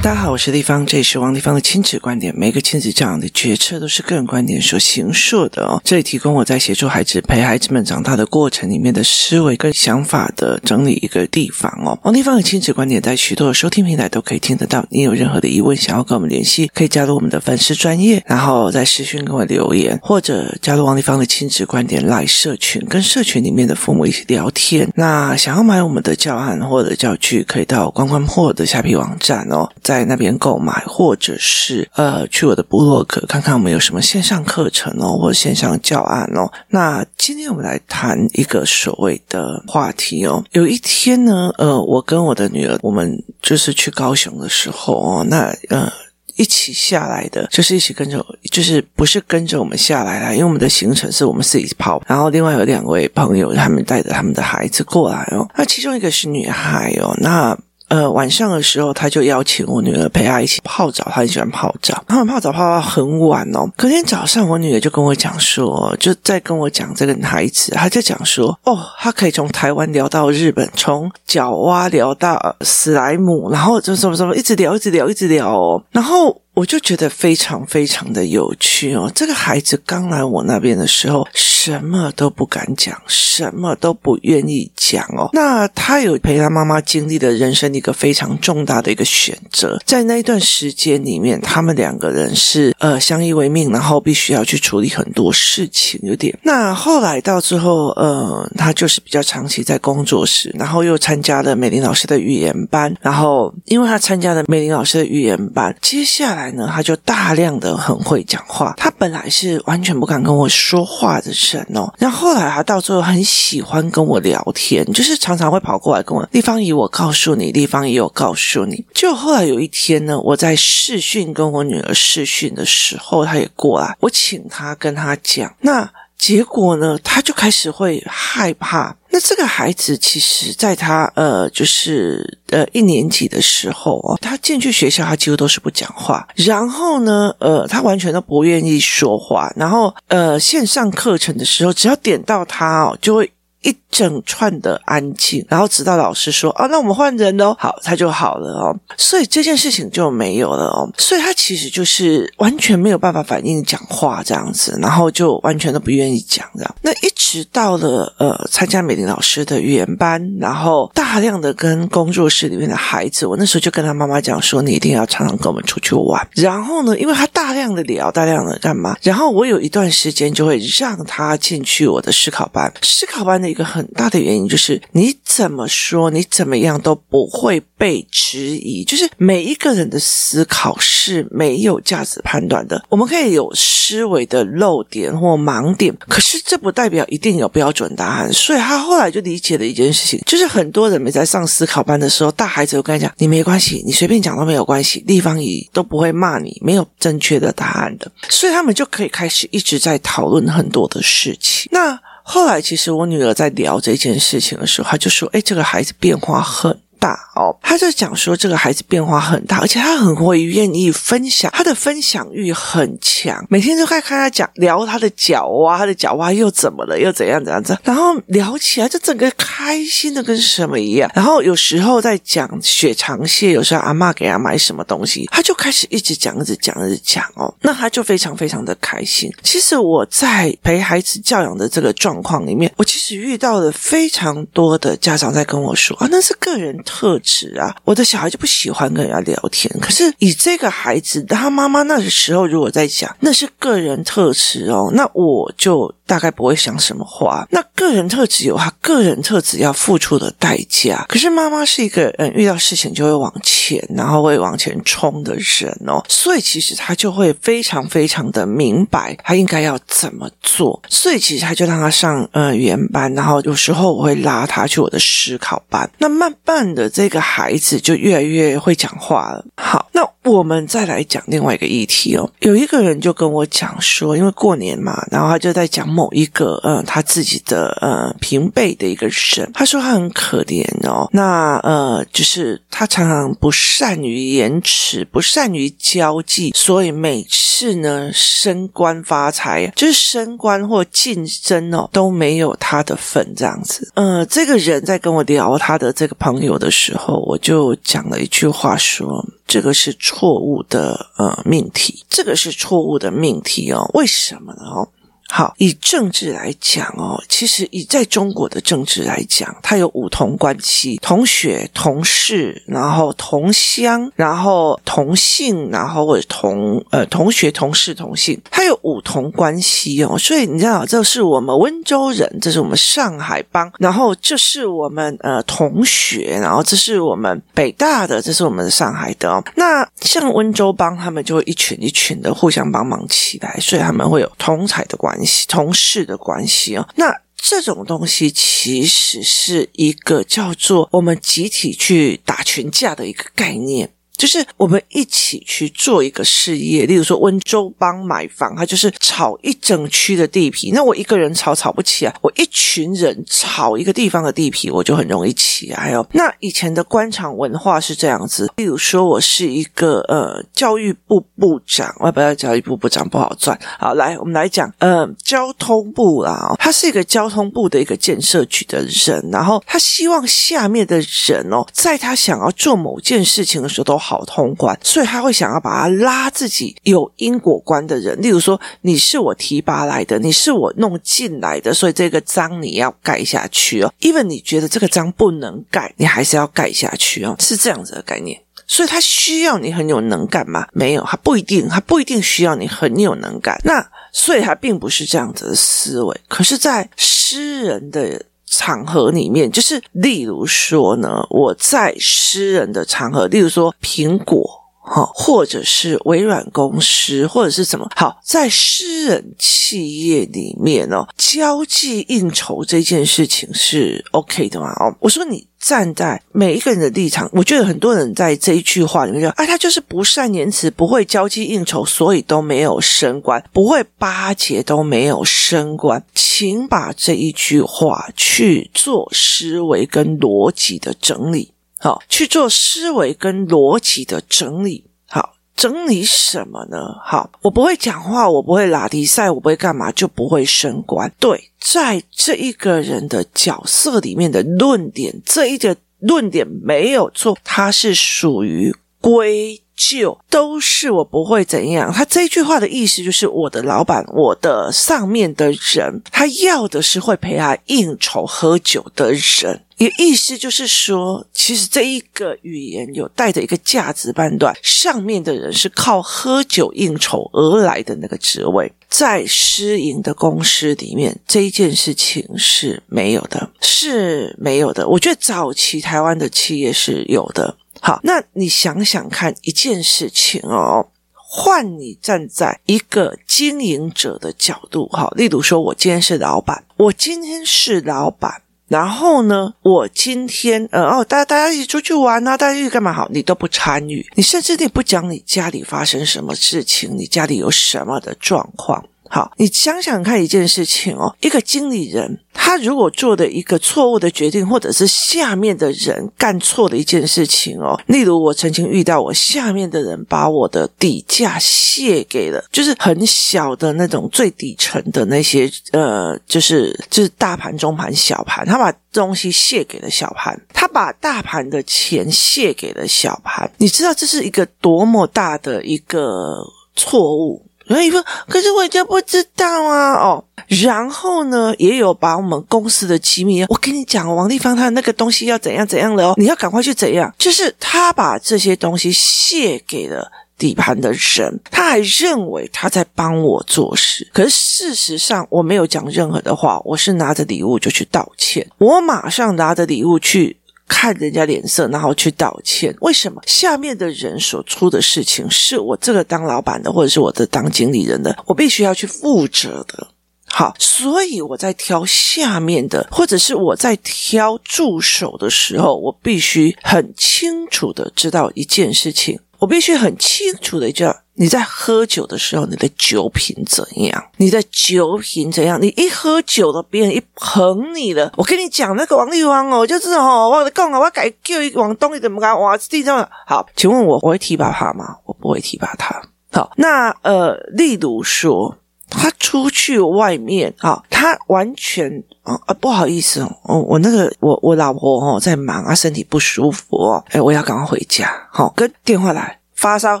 大家好，我是丽芳，这里是王立芳的亲子观点。每个亲子教养的决策都是个人观点所形塑的哦。这里提供我在协助孩子、陪孩子们长大的过程里面的思维跟想法的整理一个地方哦。王立芳的亲子观点在许多的收听平台都可以听得到。你有任何的疑问想要跟我们联系，可以加入我们的粉丝专业，然后在私讯跟我留言，或者加入王立芳的亲子观点来社群，跟社群里面的父母一起聊天。那想要买我们的教案或者教具，可以到关关破的下皮网站哦，在。那边购买，或者是呃去我的部落格看看我们有什么线上课程哦，或者线上教案哦。那今天我们来谈一个所谓的话题哦。有一天呢，呃，我跟我的女儿，我们就是去高雄的时候哦，那呃一起下来的，就是一起跟着，就是不是跟着我们下来啦，因为我们的行程是我们自己跑，然后另外有两位朋友，他们带着他们的孩子过来哦。那其中一个是女孩哦，那。呃，晚上的时候，他就邀请我女儿陪他一起泡澡，他很喜欢泡澡。他们泡澡泡到很晚哦。隔天早上，我女儿就跟我讲说，就在跟我讲这个孩子，他就讲说，哦，他可以从台湾聊到日本，从角蛙聊到史莱姆，然后就什么什么，一直聊，一直聊，一直聊哦，然后。我就觉得非常非常的有趣哦。这个孩子刚来我那边的时候，什么都不敢讲，什么都不愿意讲哦。那他有陪他妈妈经历了人生一个非常重大的一个选择，在那一段时间里面，他们两个人是呃相依为命，然后必须要去处理很多事情，有点。那后来到之后，呃，他就是比较长期在工作室，然后又参加了美玲老师的语言班，然后因为他参加了美玲老师的语言班，接下来。呢，他就大量的很会讲话。他本来是完全不敢跟我说话的人哦，然后后来他到最后很喜欢跟我聊天，就是常常会跑过来跟我。立方姨，我告诉你，立方姨，我告诉你。就后来有一天呢，我在试训跟我女儿试训的时候，他也过来，我请他跟他讲。那结果呢，他就开始会害怕。那这个孩子其实，在他呃，就是呃一年级的时候哦，他进去学校，他几乎都是不讲话。然后呢，呃，他完全都不愿意说话。然后呃，线上课程的时候，只要点到他哦，就会。一整串的安静，然后直到老师说：“啊，那我们换人喽。”好，他就好了哦。所以这件事情就没有了哦。所以他其实就是完全没有办法反应讲话这样子，然后就完全都不愿意讲这样。那一直到了呃参加美玲老师的语言班，然后大量的跟工作室里面的孩子，我那时候就跟他妈妈讲说：“你一定要常常跟我们出去玩。”然后呢，因为他大量的聊，大量的干嘛？然后我有一段时间就会让他进去我的思考班，思考班的一。一个很大的原因就是你怎么说，你怎么样都不会被质疑。就是每一个人的思考是没有价值判断的。我们可以有思维的漏点或盲点，可是这不代表一定有标准答案。所以他后来就理解了一件事情，就是很多人没在上思考班的时候，大孩子都跟他讲：“你没关系，你随便讲都没有关系，丽芳姨都不会骂你，没有正确的答案的。”所以他们就可以开始一直在讨论很多的事情。那后来，其实我女儿在聊这件事情的时候，她就说：“哎，这个孩子变化很。”大哦，他就讲说这个孩子变化很大，而且他很会愿意分享，他的分享欲很强，每天都在看他讲聊他的脚啊，他的脚啊又怎么了，又怎样怎样子，然后聊起来就整个开心的跟什么一样。然后有时候在讲雪藏蟹，有时候阿嬷给他买什么东西，他就开始一直讲，一直讲，一直讲哦，那他就非常非常的开心。其实我在陪孩子教养的这个状况里面，我其实遇到了非常多的家长在跟我说啊，那是个人。特质啊，我的小孩就不喜欢跟人家聊天。可是以这个孩子，他妈妈那个时候如果在讲，那是个人特质哦，那我就。大概不会想什么话。那个人特质有他个人特质要付出的代价。可是妈妈是一个嗯，遇到事情就会往前，然后会往前冲的人哦。所以其实他就会非常非常的明白他应该要怎么做。所以其实他就让他上呃语言班，然后有时候我会拉他去我的思考班。那慢慢的这个孩子就越来越会讲话了。好，那我们再来讲另外一个议题哦。有一个人就跟我讲说，因为过年嘛，然后他就在讲。某一个呃，他自己的呃平辈的一个人，他说他很可怜哦。那呃，就是他常常不善于言辞，不善于交际，所以每次呢升官发财，就是升官或晋升哦，都没有他的份这样子。呃，这个人在跟我聊他的这个朋友的的时候，我就讲了一句话说，这个是错误的呃命题，这个是错误的命题哦，为什么呢？哦。好，以政治来讲哦，其实以在中国的政治来讲，它有五同关系：同学、同事，然后同乡，然后同姓，然后或者同呃同学、同事、同姓，它有五同关系哦。所以你知道，这是我们温州人，这是我们上海帮，然后这是我们呃同学，然后这是我们北大的，这是我们上海的哦。那像温州帮，他们就会一群一群的互相帮忙起来，所以他们会有同侪的关系系。同事的关系哦，那这种东西其实是一个叫做我们集体去打群架的一个概念。就是我们一起去做一个事业，例如说温州帮买房，它就是炒一整区的地皮。那我一个人炒炒不起啊，我一群人炒一个地方的地皮，我就很容易起来哦。那以前的官场文化是这样子，例如说我是一个呃教育部部长，我不要教育部部长不好赚。好，来我们来讲呃交通部啦，他是一个交通部的一个建设局的人，然后他希望下面的人哦，在他想要做某件事情的时候都。好通关，所以他会想要把他拉自己有因果关的人，例如说你是我提拔来的，你是我弄进来的，所以这个章你要盖下去哦。因为你觉得这个章不能盖，你还是要盖下去哦，是这样子的概念。所以他需要你很有能干吗？没有，他不一定，他不一定需要你很有能干。那所以他并不是这样子的思维。可是，在诗人的。场合里面，就是例如说呢，我在私人的场合，例如说苹果哈，或者是微软公司，或者是什么，好，在私人企业里面哦，交际应酬这件事情是 OK 的吗？哦，我说你。站在每一个人的立场，我觉得很多人在这一句话里面说：“啊，他就是不善言辞，不会交际应酬，所以都没有升官，不会巴结都没有升官。”请把这一句话去做思维跟逻辑的整理，好，去做思维跟逻辑的整理。好整理什么呢？好，我不会讲话，我不会拉迪赛，我不会干嘛，就不会升官。对，在这一个人的角色里面的论点，这一个论点没有错，它是属于归就，都是我不会怎样。他这句话的意思就是，我的老板，我的上面的人，他要的是会陪他应酬喝酒的人。也意思就是说，其实这一个语言有带着一个价值判断，上面的人是靠喝酒应酬而来的那个职位，在私营的公司里面，这一件事情是没有的，是没有的。我觉得早期台湾的企业是有的。好，那你想想看一件事情哦，换你站在一个经营者的角度，哈，例如说我今天是老板，我今天是老板。然后呢，我今天呃哦，大家大家一起出去玩啊，大家一起干嘛好？你都不参与，你甚至你不讲你家里发生什么事情，你家里有什么的状况。好，你想想看一件事情哦，一个经理人，他如果做的一个错误的决定，或者是下面的人干错的一件事情哦，例如我曾经遇到我下面的人把我的底价卸给了，就是很小的那种最底层的那些呃，就是就是大盘、中盘、小盘，他把东西卸给了小盘，他把大盘的钱卸给了小盘，你知道这是一个多么大的一个错误。所以说，可是我就不知道啊，哦，然后呢，也有把我们公司的机密，我跟你讲，王立芳他那个东西要怎样怎样的哦，你要赶快去怎样，就是他把这些东西卸给了底盘的人，他还认为他在帮我做事，可是事实上我没有讲任何的话，我是拿着礼物就去道歉，我马上拿着礼物去。看人家脸色，然后去道歉。为什么下面的人所出的事情是我这个当老板的，或者是我这当经理人的，我必须要去负责的。好，所以我在挑下面的，或者是我在挑助手的时候，我必须很清楚的知道一件事情，我必须很清楚的知道。你在喝酒的时候，你的酒品怎样？你的酒品怎样？你一喝酒了，别人一捧你了，我跟你讲，那个王力宏哦，就是哦，我讲啊，我改叫一往东一点，不敢哇，地上好，请问我我会提拔他吗？我不会提拔他。好，那呃，例如说，他出去外面啊，他完全啊啊不好意思哦，我那个我我老婆哦在忙啊，身体不舒服哦，哎，我要赶快回家，好，跟电话来。发烧，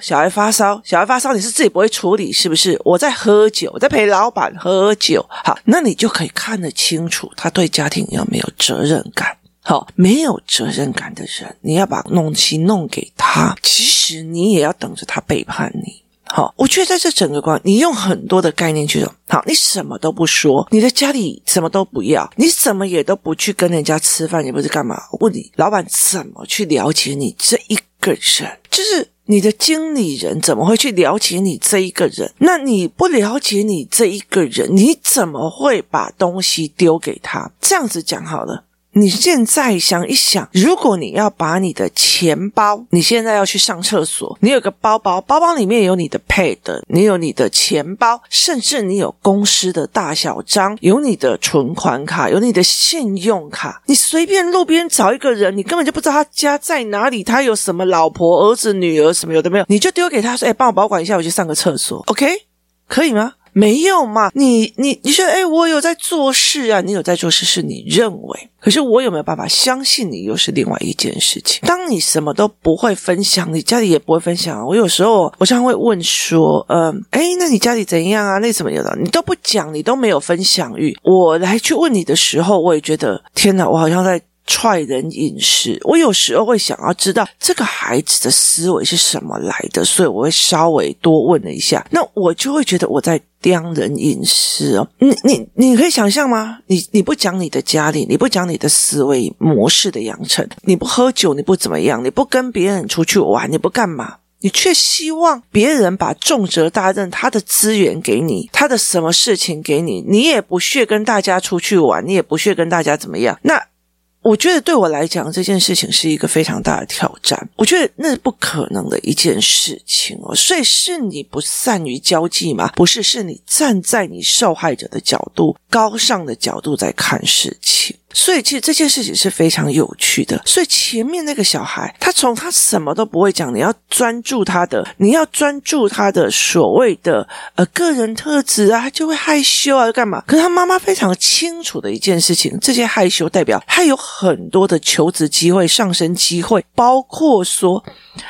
小孩发烧，小孩发烧，你是自己不会处理，是不是？我在喝酒，我在陪老板喝酒，好，那你就可以看得清楚他对家庭有没有责任感。好，没有责任感的人，你要把东西弄给他，其实你也要等着他背叛你。好，我觉得在这整个关，你用很多的概念去说，好，你什么都不说，你的家里什么都不要，你什么也都不去跟人家吃饭，也不是干嘛？问你，老板怎么去了解你这一个人？就是。你的经理人怎么会去了解你这一个人？那你不了解你这一个人，你怎么会把东西丢给他？这样子讲好了。你现在想一想，如果你要把你的钱包，你现在要去上厕所，你有个包包，包包里面有你的 Pad，你有你的钱包，甚至你有公司的大小章，有你的存款卡，有你的信用卡，你随便路边找一个人，你根本就不知道他家在哪里，他有什么老婆、儿子、女儿什么有的没有，你就丢给他说：“哎，帮我保管一下，我去上个厕所，OK，可以吗？”没有嘛？你你你说，诶，我有在做事啊，你有在做事是你认为，可是我有没有办法相信你，又是另外一件事情。当你什么都不会分享，你家里也不会分享。我有时候我常常会问说，嗯，诶，那你家里怎样啊？那什么有的，你都不讲，你都没有分享欲。我来去问你的时候，我也觉得天哪，我好像在。踹人隐私，我有时候会想要知道这个孩子的思维是什么来的，所以我会稍微多问了一下，那我就会觉得我在刁人隐私哦。你你你可以想象吗？你你不讲你的家里，你不讲你的思维模式的养成，你不喝酒，你不怎么样，你不跟别人出去玩，你不干嘛，你却希望别人把重责大任，他的资源给你，他的什么事情给你，你也不屑跟大家出去玩，你也不屑跟大家怎么样，那。我觉得对我来讲，这件事情是一个非常大的挑战。我觉得那是不可能的一件事情哦。所以是你不善于交际吗？不是，是你站在你受害者的角度、高尚的角度在看事情。所以其实这件事情是非常有趣的。所以前面那个小孩，他从他什么都不会讲，你要专注他的，你要专注他的所谓的呃个人特质啊，他就会害羞啊，要干嘛？可是他妈妈非常清楚的一件事情，这些害羞代表他有很多的求职机会、上升机会，包括说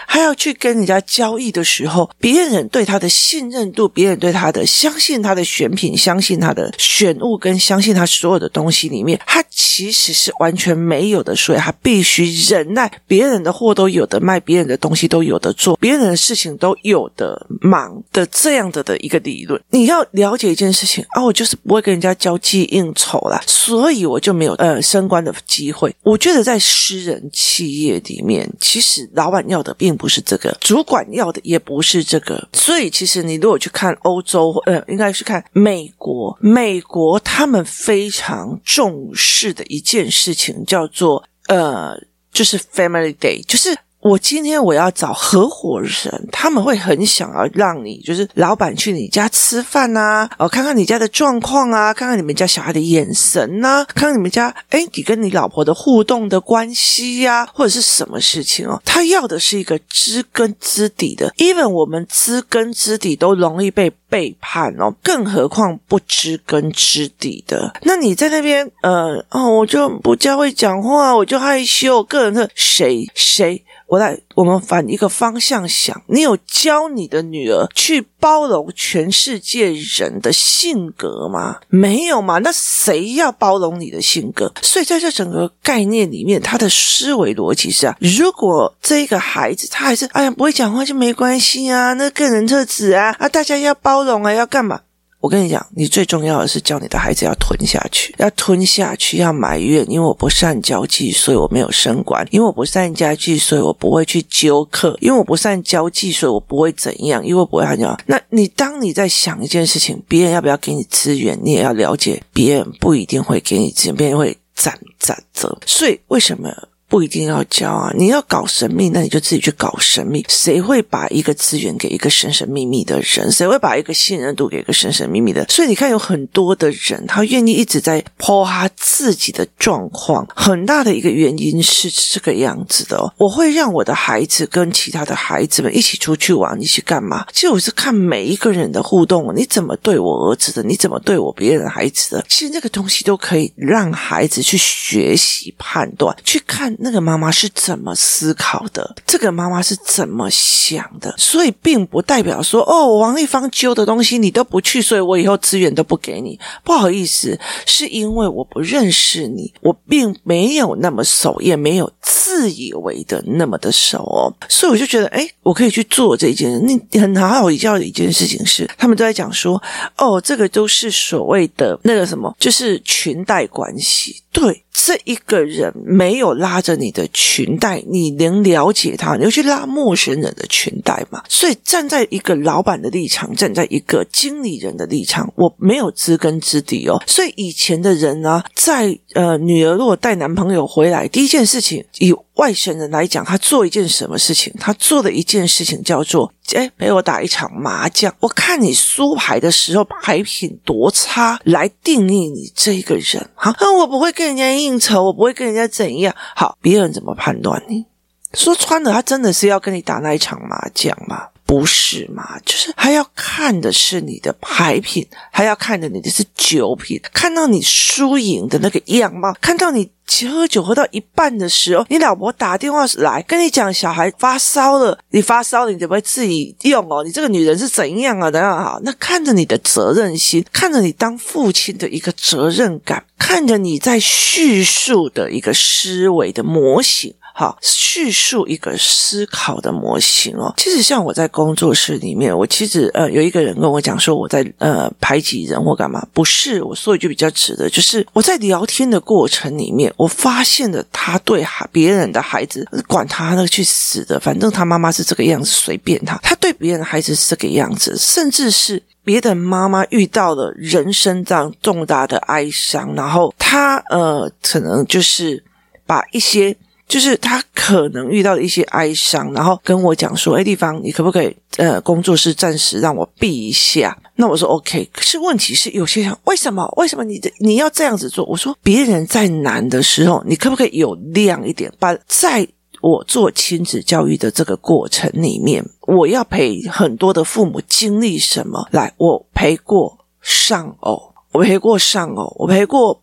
他要去跟人家交易的时候，别人对他的信任度，别人对他的相信他的选品，相信他的选物，跟相信他所有的东西里面，他。其实是完全没有的，所以他必须忍耐，别人的货都有的卖，别人的东西都有的做，别人的事情都有的忙的这样的的一个理论。你要了解一件事情啊，我就是不会跟人家交际应酬啦，所以我就没有呃升官的机会。我觉得在私人企业里面，其实老板要的并不是这个，主管要的也不是这个。所以其实你如果去看欧洲，呃，应该是看美国，美国他们非常重视的。一件事情叫做呃，就是 Family Day，就是。我今天我要找合伙人，他们会很想要让你，就是老板去你家吃饭呐，哦，看看你家的状况啊，看看你们家小孩的眼神呐，看看你们家，诶，你跟你老婆的互动的关系呀，或者是什么事情哦，他要的是一个知根知底的，even 我们知根知底都容易被背叛哦，更何况不知根知底的。那你在那边，呃，哦，我就不加会讲话，我就害羞，个人的谁谁。我来，我们反一个方向想，你有教你的女儿去包容全世界人的性格吗？没有嘛？那谁要包容你的性格？所以在这整个概念里面，他的思维逻辑是啊，如果这个孩子他还是哎呀不会讲话就没关系啊，那个人特质啊啊，大家要包容啊，要干嘛？我跟你讲，你最重要的是教你的孩子要吞下去，要吞下去，要埋怨，因为我不善交际，所以我没有升官；因为我不善交际，所以我不会去揪客；因为我不善交际，所以我不会怎样；因为我不会怎样。那你当你在想一件事情，别人要不要给你资源，你也要了解，别人不一定会给你资源，别人会斩斩折。所以为什么？不一定要教啊。你要搞神秘，那你就自己去搞神秘。谁会把一个资源给一个神神秘秘的人？谁会把一个信任度给一个神神秘秘的？所以你看，有很多的人，他愿意一直在抛他自己的状况，很大的一个原因是这个样子的哦。我会让我的孩子跟其他的孩子们一起出去玩，一起干嘛？其实我是看每一个人的互动，你怎么对我儿子的？你怎么对我别人的孩子的？其实这个东西都可以让孩子去学习判断，去看那个妈妈是怎么思考的，这个妈妈是怎么想的。所以并不代表说，哦，王丽芳揪的东西你都不去，所以我以后资源都不给你。不好意思，是因为我不认识你，我并没有那么熟，也没有自以为的那么的熟哦。所以我就觉得，哎，我可以去做这件事。你很好好一教的一件事情是，他们都在讲说，哦，这个都是所谓的那个什么，就是裙带关系。对，这一个人没有拉着你的裙带，你能了解他？你就去拉陌生人的裙带嘛。所以站在一个老板的立场，站在一个经理人的立场，我没有知根知底哦。所以以前的人呢，在呃，女儿如果带男朋友回来，第一件事情以外省人来讲，他做一件什么事情？他做的一件事情叫做：哎，陪我打一场麻将。我看你输牌的时候牌品多差，来定义你这个人。好，我不会跟人家应酬，我不会跟人家怎样。好，别人怎么判断你？说穿了，他真的是要跟你打那一场麻将吗？不是嘛？就是还要看的是你的牌品，还要看的你的是酒品，看到你输赢的那个样貌，看到你喝酒喝到一半的时候，你老婆打电话来跟你讲小孩发烧了，你发烧了，你怎么会自己用哦？你这个女人是怎样啊？等等好，那看着你的责任心，看着你当父亲的一个责任感，看着你在叙述的一个思维的模型。好，叙述一个思考的模型哦。其实像我在工作室里面，我其实呃有一个人跟我讲说我在呃排挤人或干嘛，不是，我说一句比较直的，就是我在聊天的过程里面，我发现了他对孩别人的孩子管他那个去死的，反正他妈妈是这个样子，随便他。他对别人的孩子是这个样子，甚至是别的妈妈遇到了人生这样重大的哀伤，然后他呃可能就是把一些。就是他可能遇到的一些哀伤，然后跟我讲说：“哎，地方，你可不可以呃，工作室暂时让我避一下？”那我说：“OK。”可是问题是，有些人为什么？为什么你的你要这样子做？我说：“别人在难的时候，你可不可以有量一点？把在我做亲子教育的这个过程里面，我要陪很多的父母经历什么？来，我陪过丧偶，我陪过丧偶，我陪过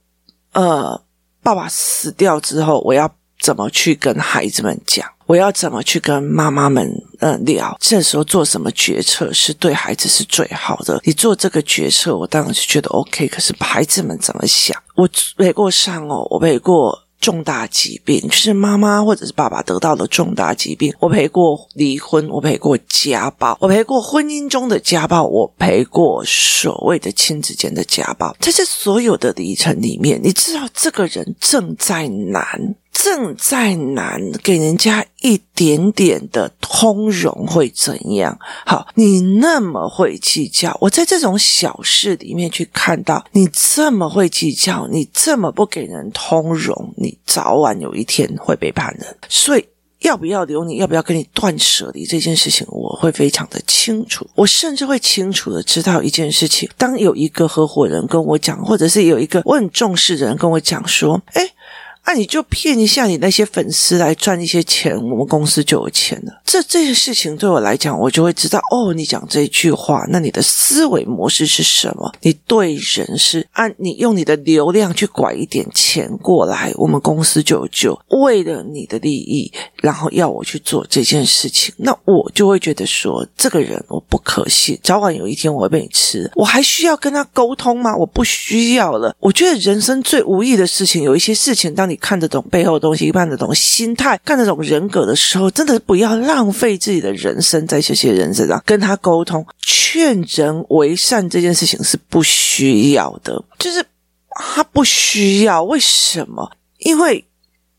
呃，爸爸死掉之后，我要。”怎么去跟孩子们讲？我要怎么去跟妈妈们呃聊？这时候做什么决策是对孩子是最好的？你做这个决策，我当然是觉得 OK。可是孩子们怎么想？我陪过丧偶，我陪过。重大疾病，就是妈妈或者是爸爸得到了重大疾病。我陪过离婚，我陪过家暴，我陪过婚姻中的家暴，我陪过所谓的亲子间的家暴。在这所有的历程里面，你知道这个人正在难。正在难，给人家一点点的通融会怎样？好，你那么会计较，我在这种小事里面去看到你这么会计较，你这么不给人通融，你早晚有一天会背叛人。所以，要不要留你，要不要跟你断舍离这件事情，我会非常的清楚。我甚至会清楚的知道一件事情：当有一个合伙人跟我讲，或者是有一个我很重视的人跟我讲说，诶那、啊、你就骗一下你那些粉丝来赚一些钱，我们公司就有钱了。这这件事情对我来讲，我就会知道哦，你讲这句话，那你的思维模式是什么？你对人是按你用你的流量去拐一点钱过来，我们公司就有救。为了你的利益，然后要我去做这件事情，那我就会觉得说，这个人我不可信，早晚有一天我会被你吃。我还需要跟他沟通吗？我不需要了。我觉得人生最无意的事情，有一些事情，当你。你看得懂背后的东西，看得懂心态，看得懂人格的时候，真的不要浪费自己的人生在这些人身上。跟他沟通，劝人为善这件事情是不需要的，就是他不需要。为什么？因为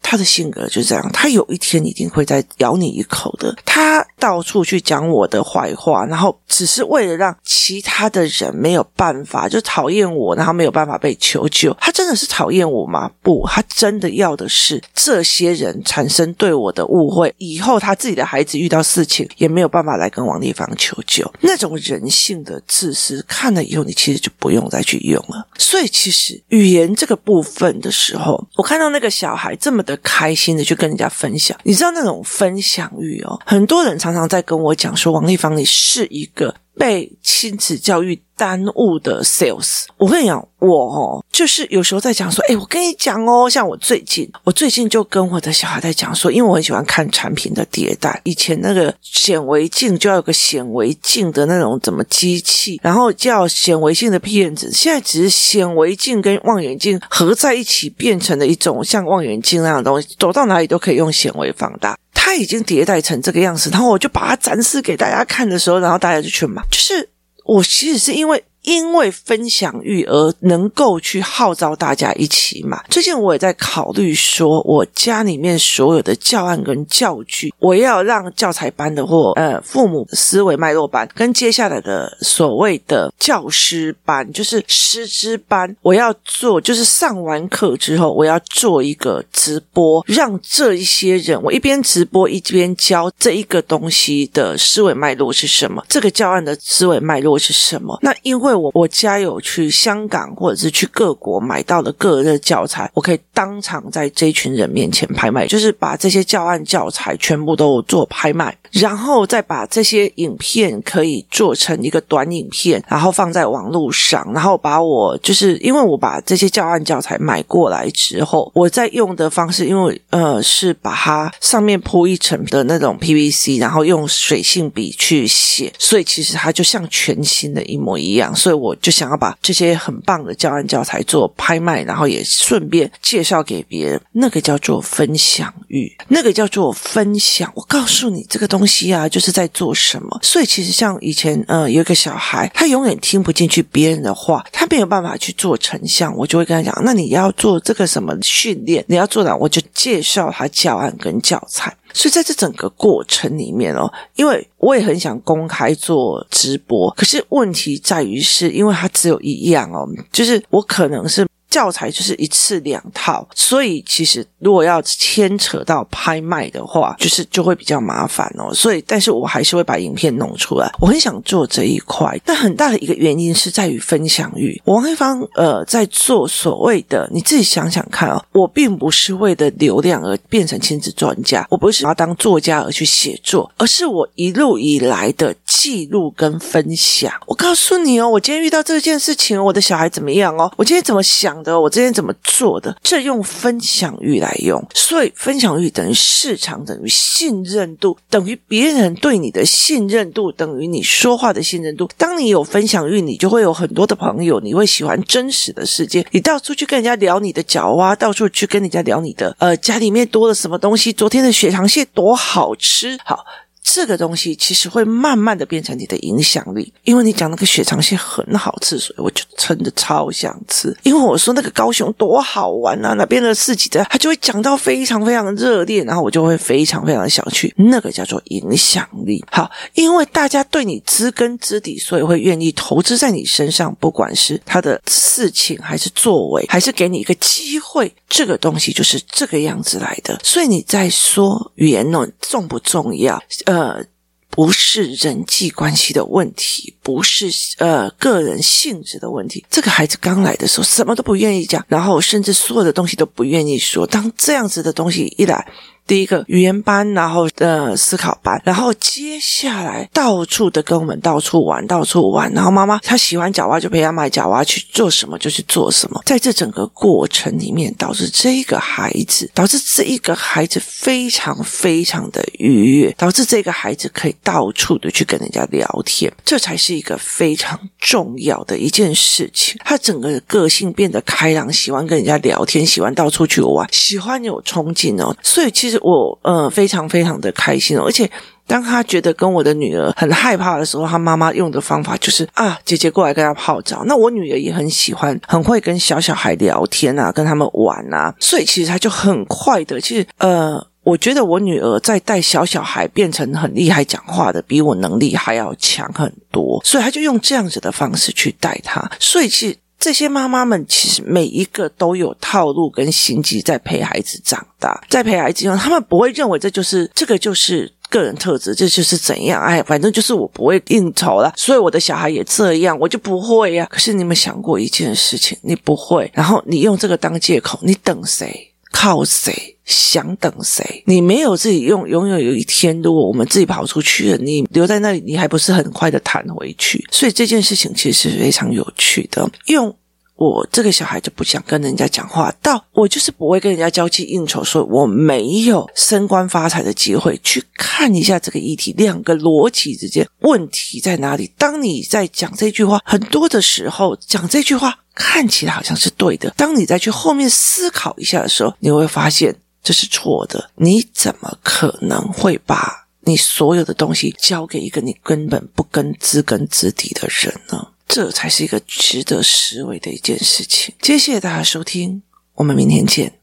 他的性格就是这样，他有一天一定会再咬你一口的。他到处去讲我的坏话，然后只是为了让其他的人没有办法，就讨厌我，然后没有办法被求救。他真的是讨厌我吗？不，他真的要的是这些人产生对我的误会，以后他自己的孩子遇到事情也没有办法来跟王丽芳求救。那种人性的自私，看了以后你其实就不用再去用了。所以其实语言这个部分的时候，我看到那个小孩这么的开心的去跟人家分享，你知道那种分享欲哦，很多人常常在跟我讲说，王丽芳你是一个。被亲子教育耽误的 sales，我跟你讲，我哦，就是有时候在讲说，诶，我跟你讲哦，像我最近，我最近就跟我的小孩在讲说，因为我很喜欢看产品的迭代，以前那个显微镜就要有个显微镜的那种怎么机器，然后叫显微镜的片子，现在只是显微镜跟望远镜合在一起变成了一种像望远镜那样的东西，走到哪里都可以用显微放大。它已经迭代成这个样子，然后我就把它展示给大家看的时候，然后大家就去买。就是我其实是因为。因为分享欲而能够去号召大家一起买。最近我也在考虑说，我家里面所有的教案跟教具，我要让教材班的或呃父母思维脉络班跟接下来的所谓的教师班，就是师资班，我要做，就是上完课之后，我要做一个直播，让这一些人，我一边直播一边教这一个东西的思维脉络是什么，这个教案的思维脉络是什么。那因为我我家有去香港或者是去各国买到的个人的教材，我可以当场在这群人面前拍卖，就是把这些教案教材全部都做拍卖，然后再把这些影片可以做成一个短影片，然后放在网络上，然后把我就是因为我把这些教案教材买过来之后，我在用的方式，因为呃是把它上面铺一层的那种 PVC，然后用水性笔去写，所以其实它就像全新的一模一样。所以我就想要把这些很棒的教案教材做拍卖，然后也顺便介绍给别人。那个叫做分享欲，那个叫做分享。我告诉你，这个东西啊，就是在做什么。所以其实像以前，呃，有一个小孩，他永远听不进去别人的话，他没有办法去做成像，我就会跟他讲：那你要做这个什么训练？你要做哪？我就介绍他教案跟教材。所以在这整个过程里面哦，因为我也很想公开做直播，可是问题在于是因为它只有一样哦，就是我可能是。教材就是一次两套，所以其实如果要牵扯到拍卖的话，就是就会比较麻烦哦。所以，但是我还是会把影片弄出来。我很想做这一块，但很大的一个原因是在于分享欲。王慧芳呃，在做所谓的，你自己想想看哦，我并不是为了流量而变成亲子专家，我不是要当作家而去写作，而是我一路以来的记录跟分享。我告诉你哦，我今天遇到这件事情，我的小孩怎么样哦？我今天怎么想？的我今天怎么做的？这用分享欲来用，所以分享欲等于市场，等于信任度，等于别人对你的信任度，等于你说话的信任度。当你有分享欲，你就会有很多的朋友，你会喜欢真实的世界。你到处去跟人家聊你的脚啊，到处去跟人家聊你的呃家里面多了什么东西，昨天的血肠蟹多好吃，好。这个东西其实会慢慢的变成你的影响力，因为你讲那个血肠蟹很好吃，所以我就真的超想吃。因为我说那个高雄多好玩啊，那边的市集的，他就会讲到非常非常热烈，然后我就会非常非常想去。那个叫做影响力。好，因为大家对你知根知底，所以会愿意投资在你身上，不管是他的事情还是作为，还是给你一个机会，这个东西就是这个样子来的。所以你在说言呢重不重要？呃，不是人际关系的问题，不是呃个人性质的问题。这个孩子刚来的时候，什么都不愿意讲，然后甚至所有的东西都不愿意说。当这样子的东西一来，第一个语言班，然后呃思考班，然后接下来到处的跟我们到处玩，到处玩。然后妈妈她喜欢脚蛙，就陪她买脚蛙去做什么就去做什么。在这整个过程里面，导致这个孩子，导致这一个孩子非常非常的愉悦，导致这个孩子可以到处的去跟人家聊天。这才是一个非常重要的一件事情。他整个个性变得开朗，喜欢跟人家聊天，喜欢到处去玩，喜欢有冲劲哦。所以其实。我呃非常非常的开心哦，而且当他觉得跟我的女儿很害怕的时候，他妈妈用的方法就是啊，姐姐过来跟他泡澡。那我女儿也很喜欢，很会跟小小孩聊天啊，跟他们玩啊，所以其实他就很快的，其实呃。我觉得我女儿在带小小孩变成很厉害讲话的，比我能力还要强很多，所以她就用这样子的方式去带她。所以其实这些妈妈们其实每一个都有套路跟心机在陪孩子长大，在陪孩子，他们不会认为这就是这个就是个人特质，这就是怎样，哎，反正就是我不会应酬了，所以我的小孩也这样，我就不会呀。可是你有想过一件事情，你不会，然后你用这个当借口，你等谁？靠谁？想等谁？你没有自己用，永远有一天，如果我们自己跑出去了，你留在那里，你还不是很快的弹回去？所以这件事情其实是非常有趣的。用我这个小孩就不想跟人家讲话，到我就是不会跟人家交际应酬，所以我没有升官发财的机会。去看一下这个议题，两个逻辑之间问题在哪里？当你在讲这句话，很多的时候讲这句话。看起来好像是对的，当你再去后面思考一下的时候，你会发现这是错的。你怎么可能会把你所有的东西交给一个你根本不跟知根知底的人呢？这才是一个值得思维的一件事情。谢谢大家收听，我们明天见。